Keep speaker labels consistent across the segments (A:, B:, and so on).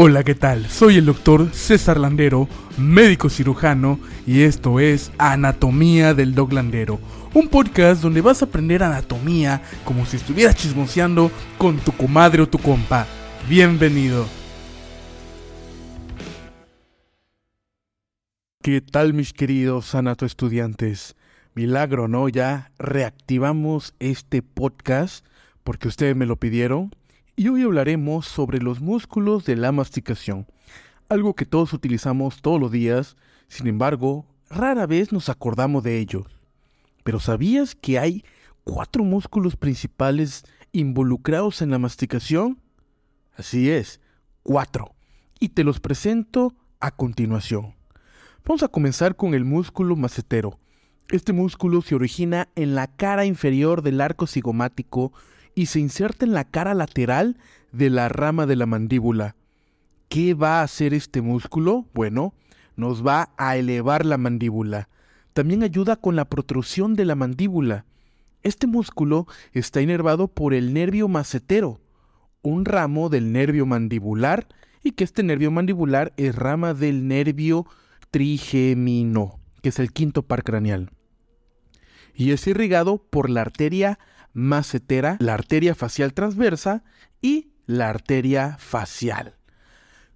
A: Hola, ¿qué tal? Soy el doctor César Landero, médico cirujano, y esto es Anatomía del Dog Landero, un podcast donde vas a aprender anatomía como si estuvieras chismoseando con tu comadre o tu compa. Bienvenido. ¿Qué tal mis queridos anato estudiantes? Milagro, ¿no? Ya reactivamos este podcast porque ustedes me lo pidieron y hoy hablaremos sobre los músculos de la masticación, algo que todos utilizamos todos los días, sin embargo, rara vez nos acordamos de ellos. Pero ¿sabías que hay cuatro músculos principales involucrados en la masticación? Así es, cuatro. Y te los presento a continuación. Vamos a comenzar con el músculo macetero. Este músculo se origina en la cara inferior del arco cigomático y se inserta en la cara lateral de la rama de la mandíbula. ¿Qué va a hacer este músculo? Bueno, nos va a elevar la mandíbula. También ayuda con la protrusión de la mandíbula. Este músculo está inervado por el nervio macetero, un ramo del nervio mandibular, y que este nervio mandibular es rama del nervio trigemino, que es el quinto par craneal. Y es irrigado por la arteria macetera, la arteria facial transversa y la arteria facial.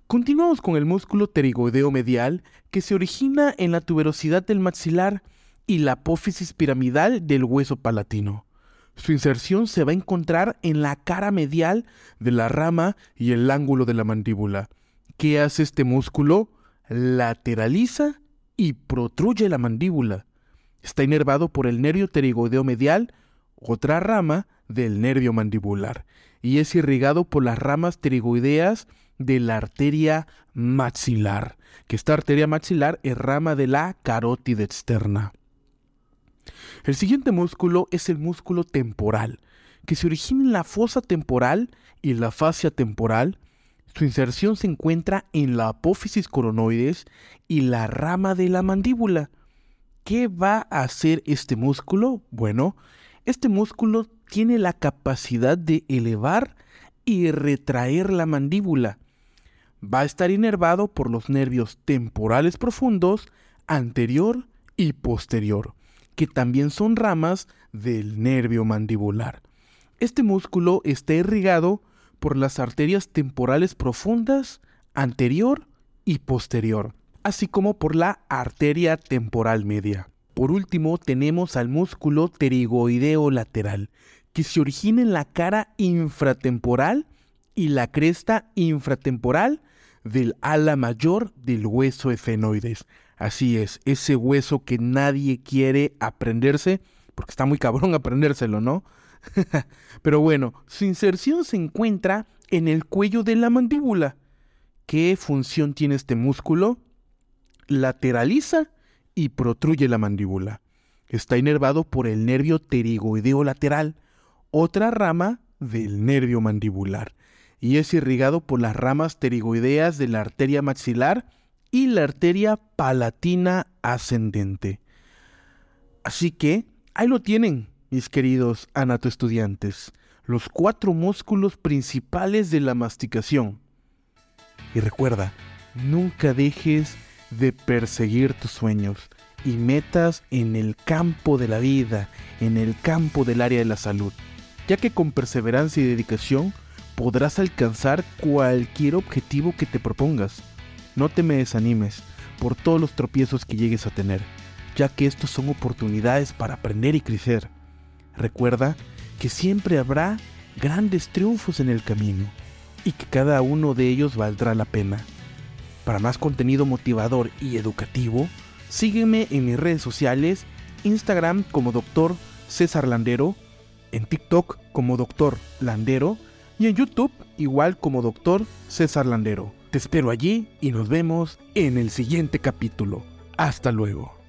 A: Continuamos con el músculo pterigoideo medial que se origina en la tuberosidad del maxilar y la apófisis piramidal del hueso palatino. Su inserción se va a encontrar en la cara medial de la rama y el ángulo de la mandíbula. ¿Qué hace este músculo? Lateraliza y protruye la mandíbula. Está inervado por el nervio pterigoideo medial otra rama del nervio mandibular, y es irrigado por las ramas pterigoideas de la arteria maxilar, que esta arteria maxilar es rama de la carótida externa. El siguiente músculo es el músculo temporal, que se origina en la fosa temporal y la fascia temporal. Su inserción se encuentra en la apófisis coronoides y la rama de la mandíbula. ¿Qué va a hacer este músculo? Bueno, este músculo tiene la capacidad de elevar y retraer la mandíbula. Va a estar inervado por los nervios temporales profundos, anterior y posterior, que también son ramas del nervio mandibular. Este músculo está irrigado por las arterias temporales profundas, anterior y posterior, así como por la arteria temporal media. Por último, tenemos al músculo pterigoideo lateral, que se origina en la cara infratemporal y la cresta infratemporal del ala mayor del hueso efenoides. Así es, ese hueso que nadie quiere aprenderse, porque está muy cabrón aprendérselo, ¿no? Pero bueno, su inserción se encuentra en el cuello de la mandíbula. ¿Qué función tiene este músculo? Lateraliza y protruye la mandíbula. Está inervado por el nervio pterigoideo lateral, otra rama del nervio mandibular, y es irrigado por las ramas pterigoideas de la arteria maxilar y la arteria palatina ascendente. Así que, ahí lo tienen, mis queridos anatoestudiantes, los cuatro músculos principales de la masticación. Y recuerda, nunca dejes de perseguir tus sueños y metas en el campo de la vida, en el campo del área de la salud, ya que con perseverancia y dedicación podrás alcanzar cualquier objetivo que te propongas. No te me desanimes por todos los tropiezos que llegues a tener, ya que estos son oportunidades para aprender y crecer. Recuerda que siempre habrá grandes triunfos en el camino y que cada uno de ellos valdrá la pena. Para más contenido motivador y educativo, sígueme en mis redes sociales, Instagram como Dr. César Landero, en TikTok como Dr. Landero y en YouTube igual como Dr. César Landero. Te espero allí y nos vemos en el siguiente capítulo. Hasta luego.